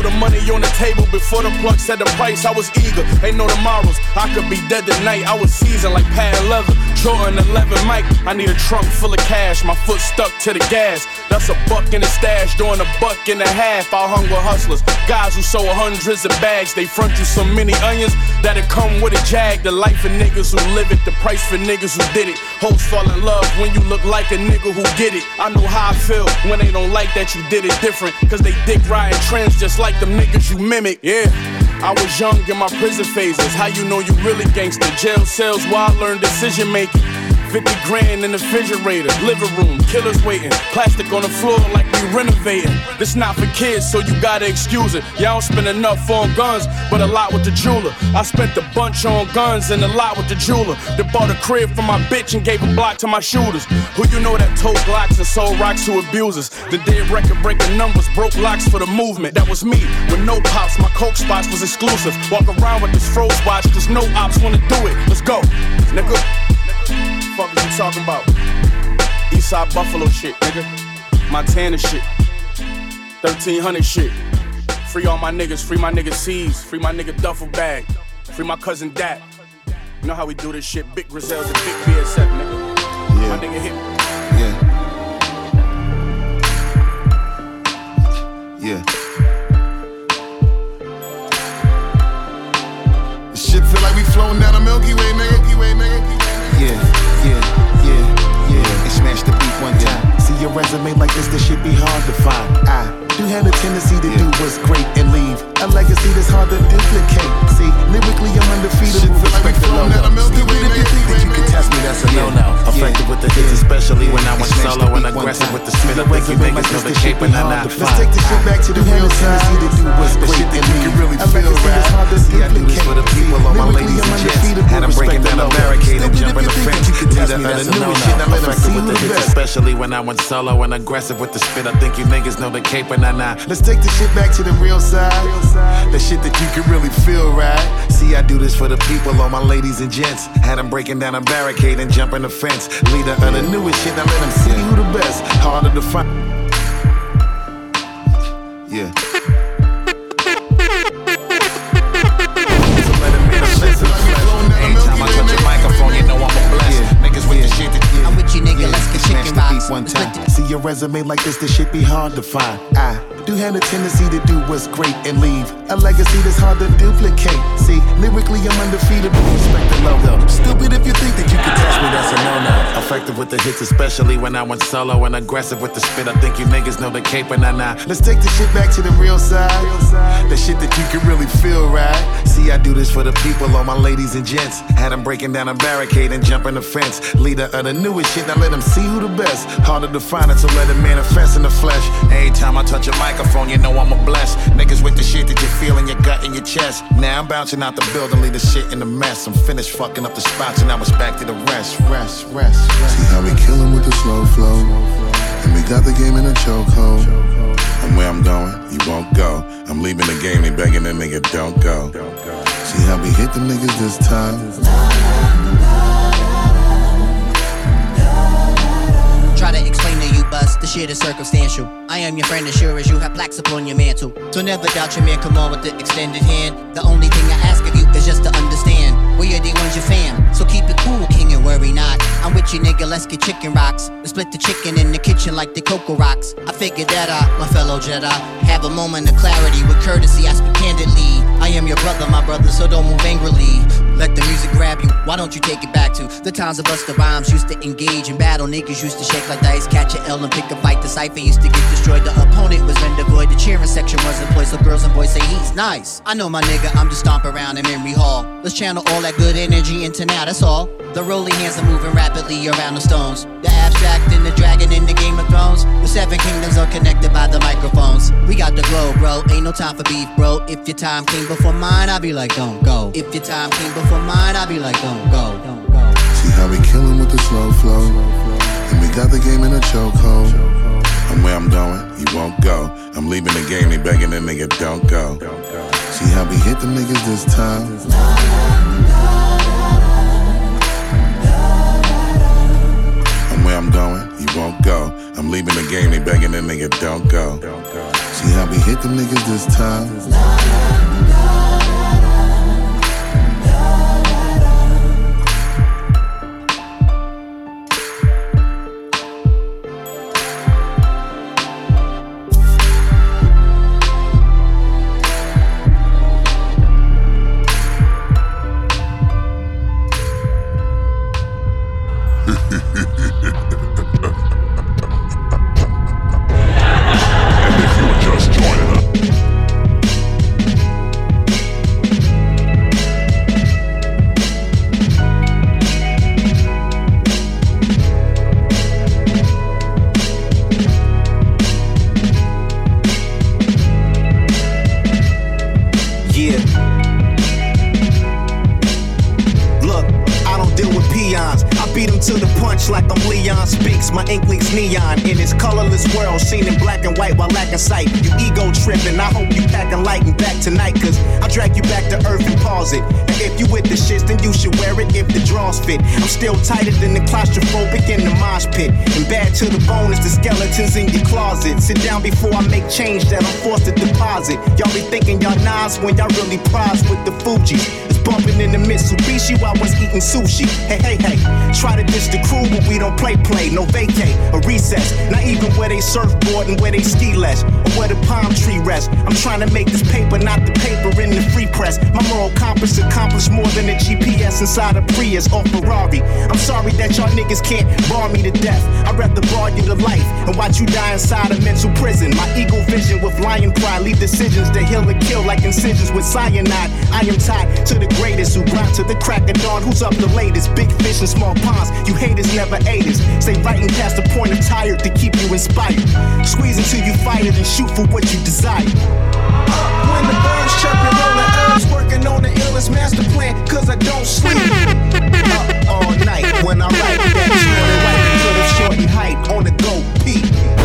The money on the table before the plug said the price. I was eager, ain't no tomorrows. I could be dead tonight. I was seasoned like pad leather. Jordan 11 Mike. I need a trunk full of cash. My foot stuck to the gas. That's a buck in the stash, doing a buck and a half. I hung with hustlers, guys who sold hundreds of bags. They front you so many onions that it come with a jag. The life of niggas who live it, the price for niggas who did it. Hoes fall in love when you look like a nigga who get it. I know how I feel when they don't like that you did it different. Cause they dick riding trends just like them niggas you mimic. Yeah. I was young in my prison phases. How you know you really gangster? Jail cells where I learned decision making. 50 grand in the refrigerator, living room, killers waiting, plastic on the floor like we renovating. This not for kids, so you gotta excuse it. Y'all spend enough on guns, but a lot with the jeweler. I spent a bunch on guns and a lot with the jeweler. That bought a crib for my bitch and gave a block to my shooters. Who you know that told Glocks and sold rocks to abusers? The dead record breaking numbers, broke locks for the movement. That was me, with no pops, my coke spots was exclusive. Walk around with this froze watch, cause no ops wanna do it. Let's go, nigga. Fuck is you talking about? Eastside Buffalo shit, nigga. Montana shit. 1300 shit. Free all my niggas, free my nigga C's, free my nigga duffel bag, free my cousin Dat. You know how we do this shit. Big Griselda and Big BSF, nigga. Yeah. My nigga hit. Yeah. This shit feel like we floating down a Milky Way, nigga. Milky Way, nigga. Yeah, yeah, yeah, the beat one time. See your resume like this, this shit be hard to find. I do have a tendency to do what's great and leave a legacy that's hard to duplicate. See, lyrically I'm undefeated. Respect the logo. Stupid if you think that you can test me, that's a no-no. Effective with the hits, especially when I went solo and aggressive with the spit. I think you niggas know the cape and I'm not Let's take the shit back to the real side. To do what's great and leave I went solo and aggressive with the spit. I think you niggas know the cape and I not. Let's take the shit back to the real side. The shit that you can really feel, right? See, I do this for the people, all my ladies and gents. Had them breaking down a barricade and jumping the fence. Leader of the newest shit. Now let them see who the best. Harder to find. Yeah. Resume like this, this shit be hard to find. I do have a tendency to do what's great and leave a legacy that's hard to duplicate. See, lyrically I'm undefeated. Respect the logo. Stupid if you think that you can test me, that's a no-no. Effective with the hits, especially when I went solo and aggressive with the spit. I think you niggas know the cape and I not. Let's take the shit back to the real side. The shit that you can really feel, right? See, I do this for the people, all my ladies and gents. Had them breaking down a barricade and jumping the fence. Leader of the newest shit, now let them see who the best. Harder to find it, so let it manifest in the flesh. Anytime I touch a microphone, you know I'm a bless. Niggas with the shit that you feel in your gut and your chest. Now I'm bouncing out the building, leave the shit in the mess. I'm finished fucking up the spots, and now it's back to the rest, rest, rest, rest. See how we killin' with the slow flow. And we got the game in a chokehold. And where I'm going, you won't go. I'm leaving the game, they begging the nigga, don't go. See how we hit the niggas this time. Try to explain the shit is circumstantial. I am your friend as sure as you have plaques upon your mantle. So never doubt your man, come on with the extended hand. The only thing I ask of you is just to understand. We are the ones you fam, so keep it Nigga, let's get chicken rocks. We split the chicken in the kitchen like the Cocoa Rocks. I figured that out, my fellow Jedi. Have a moment of clarity with courtesy, I speak candidly. I am your brother, my brother, so don't move angrily. Let the music grab you, why don't you take it back to the times of us the rhymes used to engage in battle. Niggas used to shake like dice, catch a L and pick a fight. The cipher used to get destroyed, the opponent was rendered void. The cheering section was employed, so girls and boys say he's nice. I know my nigga, I'm just stomp around in memory hall. Let's channel all that good energy into now, that's all. The rolling hands are moving rapidly around the stones. The abstract and the dragon in the Game of Thrones. The seven kingdoms are connected by the microphones. We got the glow, bro. Ain't no time for beef, bro. If your time came before mine, I'll be like, don't go. If your time came before mine, I'll be like, don't go. Don't go. See how we killin' with the slow flow. And we got the game in a chokehold. And where I'm going, you won't go. I'm leaving the game, they begging the nigga, don't go. See how we hit the niggas this time. Where I'm going, you won't go. I'm leaving the game, they begging the nigga, don't go. See how we hit the niggas this time. My ink leaks neon in this colorless world, seen in black and white while lacking sight. You ego tripping. I hope you packing light and back tonight, cause I drag you back to earth and pause it. If you with the shits, then you should wear it if the draws fit. I'm still tighter than the claustrophobic in the mosh pit. And bad to the bone is the skeletons in your closet. Sit down before I make change that I'm forced to deposit. Y'all be thinking y'all Nas when y'all really Pras with the Fugees. It's bumping in the Mitsubishi while I was eating sushi. Hey, hey, hey. Try to ditch the crew, but we don't play play. No vacate, a recess. Not even where they surfboard and where they ski lash. Or where the palm tree rests. I'm trying to make this paper, not the paper in the free press. My moral compass accomplished more than a GPS inside a Prius or Ferrari. I'm sorry that y'all niggas can't bar me to death. I'd rather bar you to life and watch you die inside a mental prison. My eagle vision with lion pride leave decisions to heal and kill like incisions with cyanide. I am tied to the greatest who brought to the crack of dawn. Who's up the latest? Big fish in small ponds. You haters never ate us. Stay right and past the point of tired to keep you inspired. Squeeze until you fight it and shoot for what you desire. When the birds chirping, rolling herbs, working on the illest master plan, cause I don't sleep. Up all night when I write that snorting right the short and height on the go peak.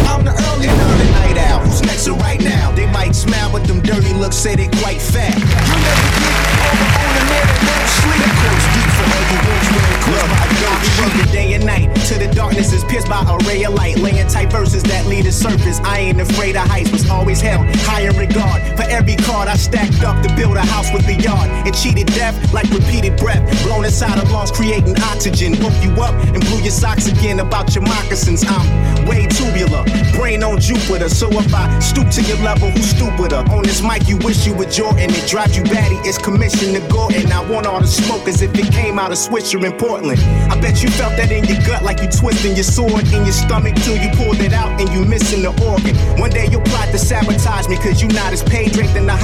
I'm the early and I'm night owl. Who's next to right now? They might smile, but them dirty looks say they quite fat. You never get over on the man that don't sleep. Close deep for all you wolves wearing clothes. I don't be working day and night to the darkness is pierced by a ray of light. Laying tight verses that lead to surface. I ain't afraid of heights, was always held high in regard. For every card I stacked up to build a house with a yard. And cheated death like repeated breath. Blown inside of lungs, creating oxygen. Woke you up and blew your socks again about your moccasins. I'm way tubular, brain on Jupiter. So if I stoop to your level, who's stupider? On this mic, you wish you were Jordan. It drives you batty, it's commission to Gordon. I want all the smoke as if it came out of Swisher in Portland. I bet you felt that in your gut like you twisting your sword in your stomach till you pulled it out and you missing the organ. One day you'll plot to sabotage me cause you not as paid draped in the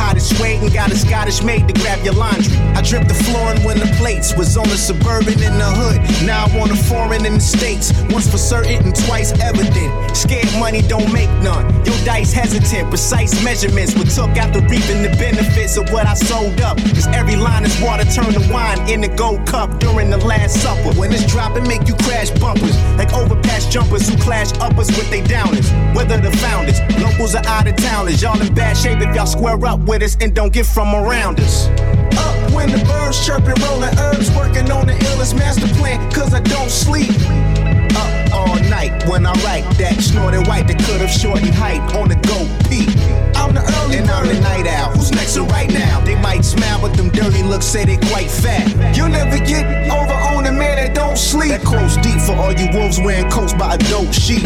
got a Scottish maid to grab your laundry. I dripped the flooring when the plates was on the suburban in the hood. Now I want a foreign in the states. Once for certain and twice evident. Scared money don't make none. Your dice hesitant, precise measurements. But took after reaping the benefits of what I sold up. Cause every line is water turned to wine in the gold cup during the last supper. When it's dropping, make you crash bumpers. Like overpass jumpers who clash uppers with they downers. Whether the founders, locals are out of towners. Y'all in bad shape if y'all square up with us and don't get from around us. Up when the birds chirping, rolling herbs, working on the illest master plan, cause I don't sleep. Up all night when I write that snorted white that could have shortened height on the go peak. I'm the early and I'm the night owl. Who's next to right now? They might smile, but them dirty looks say they quite fat. You'll never get over on a man that don't sleep. That deep for all you wolves wearing coats by a dope sheep.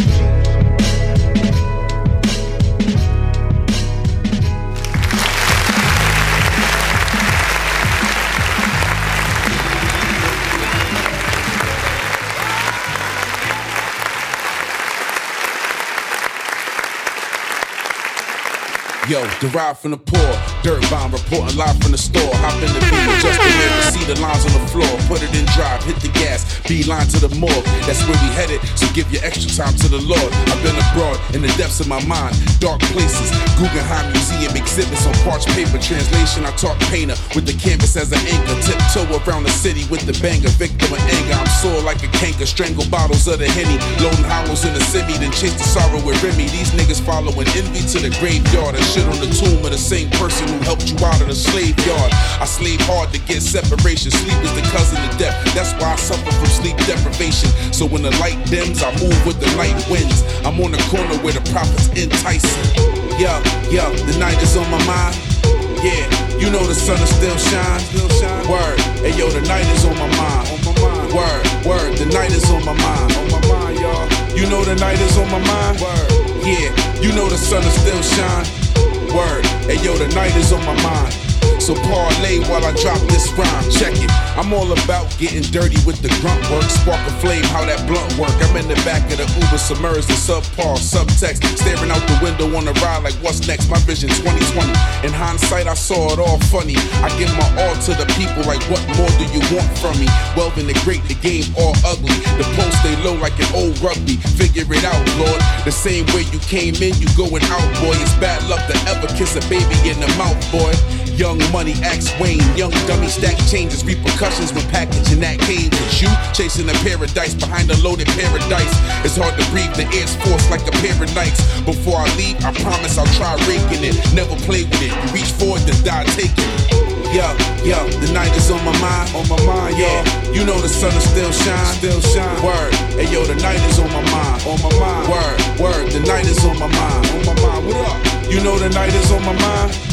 Yo, derived from the poor, dirt bomb reporting live from the store. Hop in the beam, just mirror, see the lines on the floor. Put it in drive, hit the gas, beeline to the morgue. That's where we headed, so give your extra time to the Lord. I've been abroad in the depths of my mind, dark places. Guggenheim Museum exhibits on parched paper. Translation, I talk painter with the canvas as an anchor. Tiptoe around the city with the banger, victim of anger. I'm sore like a canker, strangle bottles of the henny. Loading hollows in the semi, then chase the sorrow with Remy. These niggas following envy to the graveyard and shit on the tomb of the same person who helped you out of the slave yard. I slave hard to get separation. Sleep is the cousin of death. That's why I suffer from sleep deprivation. So when the light dims, I move with the night winds. I'm on the corner where the prophets enticing. Yeah, yeah, the night is on my mind. Yeah, you know the sun is still shine. Word, hey yo, the night is on my mind. Word, word, the night is on my mind. You know the night is on my mind. Word, yeah, you know the sun is still shine. Word, hey yo, the night is on my mind. So parlay while I drop this rhyme. Check it. I'm all about getting dirty with the grunt work. Spark a flame, how that blunt work. I'm in the back of the Uber, submerged in subpar, subtext. Staring out the window on the ride like what's next? My vision 2020. In hindsight, I saw it all funny. I give my all to the people like what more do you want from me? Welding the great, the game all ugly. The post stay low like an old rugby. Figure it out, Lord. The same way you came in, you going out, boy. It's bad luck to ever kiss a baby in the mouth, boy. Young money, axe Wayne. Young dummy stack changes, repercussions when packaging that cage. It's you chasing a paradise behind a loaded paradise. It's hard to breathe, the air's forced like a pair of knights. Before I leave, I promise I'll try raking it. Never play with it. You reach for it, then die taking it. Yeah, yeah, the night is on my mind, on my mind, yeah. You know the sun is still shine, still shine. Word, hey yo, the night is on my mind, on my mind. Word, word, the night is on my mind, on my mind. What up? You know the night is on my mind.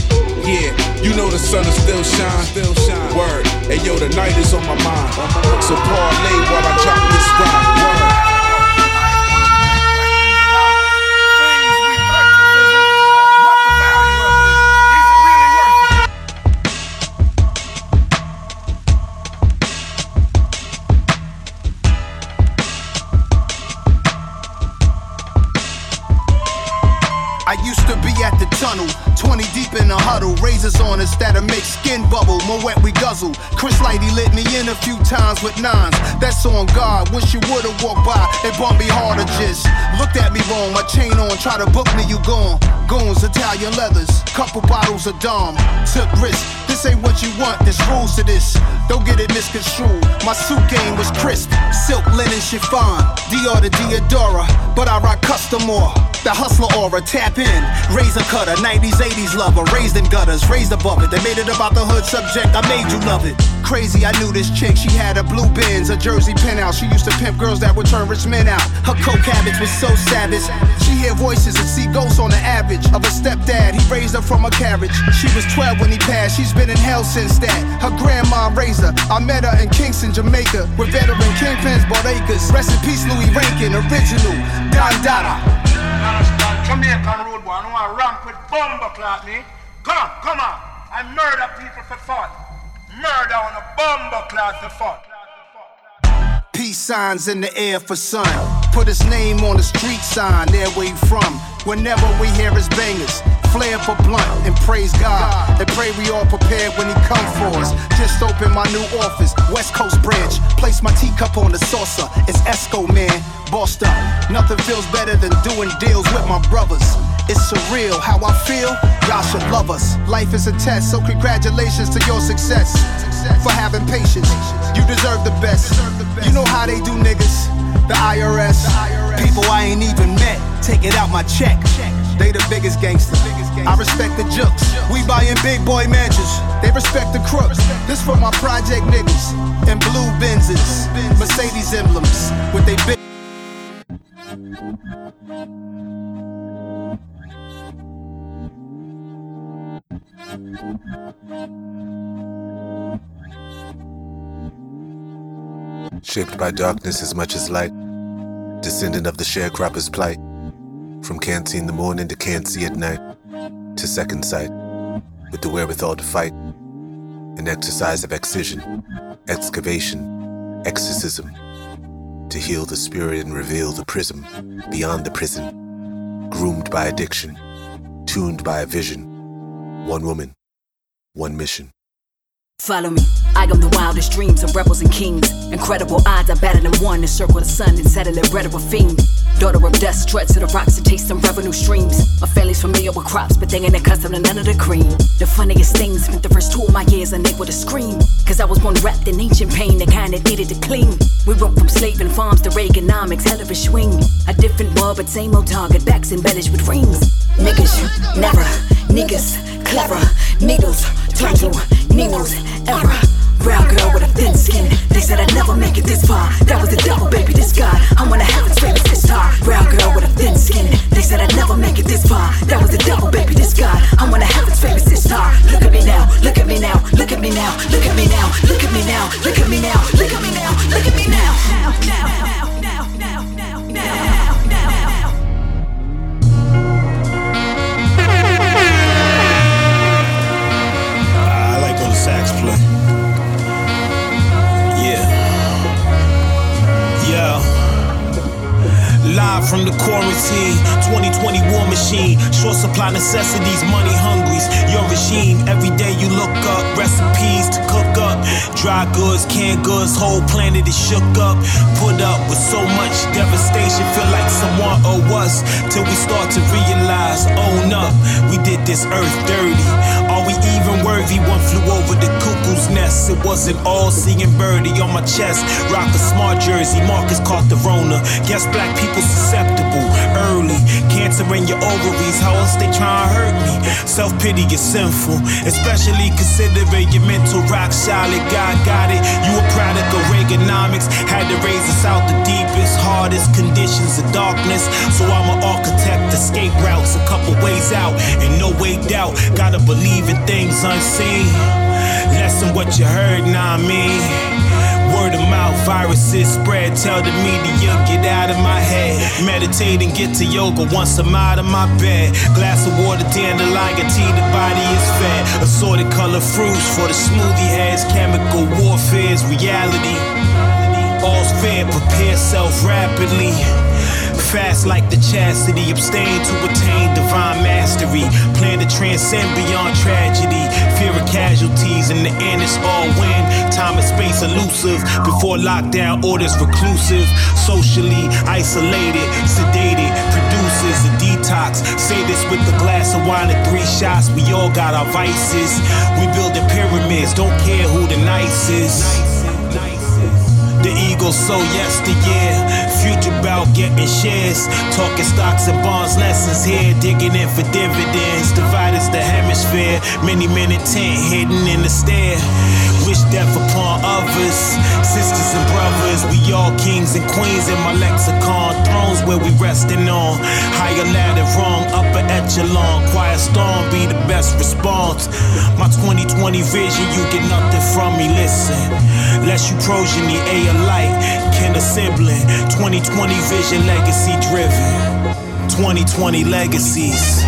Yeah, you know the sun is still shine, still shine. Word, hey yo, the night is on my mind. So parlay while I drop this rhyme. 20 deep in the huddle. Razors on us that'll make skin bubble. More wet we guzzle. Chris Lighty lit me in a few times with nines. That's on guard. Wish you would've walked by. It bumped me harder just. Looked at me wrong. My chain on. Try to book me, you gone. Goons, Italian leathers. Couple bottles of Dom. Took risks. This ain't what you want. There's rules to this. Don't get it misconstrued. My suit game was crisp. Silk linen chiffon. Dior to Diadora. But I rock custom more. The hustler aura, tap in. Razor cutter, 90s, 80s lover. Raised in gutters, raised above it. They made it about the hood subject, I made you love it. Crazy, I knew this chick. She had a blue Benz, a Jersey penthouse. She used to pimp girls that would turn rich men out. Her coke habits was so savage. She hear voices and see ghosts on the average of a stepdad. He raised her from a carriage. She was 12 when he passed. She's been in hell since that. Her grandma raised her. I met her in Kingston, Jamaica, with veteran kingpins bought acres. Rest in peace, Louie Rankin, original Don Dada. Understand? Jamaican road boy, I ramp with bomber clock me. Come come on. I murder people for fun. Murder on a bomber clock for fun. Peace signs in the air for sun. Put his name on the street sign, there where he from. Whenever we hear his bangers, flare for blunt and praise God. And pray we all prepared when he come for us. Just opened my new office, West Coast branch. Place my teacup on the saucer. It's Esco man, bossed up. Nothing feels better than doing deals with my brothers. It's surreal how I feel. Y'all should love us. Life is a test, so congratulations to your success. For having patience, you deserve the best. You know how they do niggas. The IRS, people I ain't even met, take it out my check. They the biggest gangsters. I respect the jokes. We buying big boy mansions. They respect the crooks. This for my project niggas and blue Benzes, Mercedes emblems with they big. Shaped by darkness as much as light, descendant of the sharecropper's plight. From can't see in the morning to can't see at night, to second sight, with the wherewithal to fight. An exercise of excision, excavation, exorcism, to heal the spirit and reveal the prism beyond the prison, groomed by addiction, tuned by a vision. One woman, one mission. Follow me. I am the wildest dreams of rebels and kings. Incredible odds, I battle in one to circle the sun and settle it red of a fiend. Daughter of death, stretch to the rocks to taste some revenue streams. My family's familiar with crops, but they ain't accustomed to none of the cream. The funniest thing, spent the first two of my years unable to scream. Cause I was born wrapped in ancient pain, the kind that needed to clean. We went from slaving farms to Reaganomics, hell of a swing. A different world, but same old target, backs embellished with rings. Niggas, never, niggas, clever, needles, turn to needles, ever. Brown girl with a thin skin. They said I'd never make it this far. That was the devil, baby, this God. I'm one of heaven's favorite star. Brown girl with a thin skin. They said I'd never make it this far. That was the devil, baby, this God. I'm one of heaven's favorite star. Look at me now, look at me now, look at me now, look at me now, look at me now, look at me now, look at me now, look at me. Now, now, now, now, From the quarantine, 2020 war machine. Short supply necessities, money hungries. Your regime, every day you look up recipes to cook up. Dry goods, canned goods, whole planet is shook up. Put up with so much devastation, feel like someone owe us. Till we start to realize, own up, we did this earth dirty. We even worthy? One flew over the cuckoo's nest. It wasn't all seeing birdie on my chest. Rock a smart jersey, Marcus caught the Rona. Guess black people susceptible early. Cancer in your ovaries, how else they try to hurt me? Self pity is sinful, especially considering your mental rock solid. God got it. You a product of Reaganomics. Had to raise us out the deepest, hardest conditions of darkness. So I'm an architect, escape routes, a couple ways out, and no way doubt. Gotta believe in things unseen. Less than what you heard, nah, I mean. Word of mouth, viruses spread. Tell the media, get out of my head. Meditate and get to yoga once I'm out of my bed. Glass of water, dandelion tea, the body is fed. Assorted color fruits for the smoothie heads. Chemical warfare's reality. All's fair, prepare self rapidly. Fast like the chastity, abstain to attain divine mastery. Plan to transcend beyond tragedy. Fear of casualties, in the end it's all win. Time and space elusive. Before lockdown orders reclusive. Socially isolated, sedated. Produces a detox. Say this with a glass of wine and three shots. We all got our vices. We building pyramids, don't care who the nicest. The ego so yesteryear. Future about getting shares. Talking stocks and bonds, lessons here. Digging in for dividends. Divide the hemisphere. Many men intent hidden in the stair. Wish death upon others. Sisters and brothers, we all kings and queens in my lexicon. Thrones where we resting on. Higher ladder wrong, upper echelon. Quiet storm be the best response. My 2020 vision, you get nothing from me. Listen, less you progeny, A alike, kin a sibling. 2020 vision, legacy driven. 2020 legacies.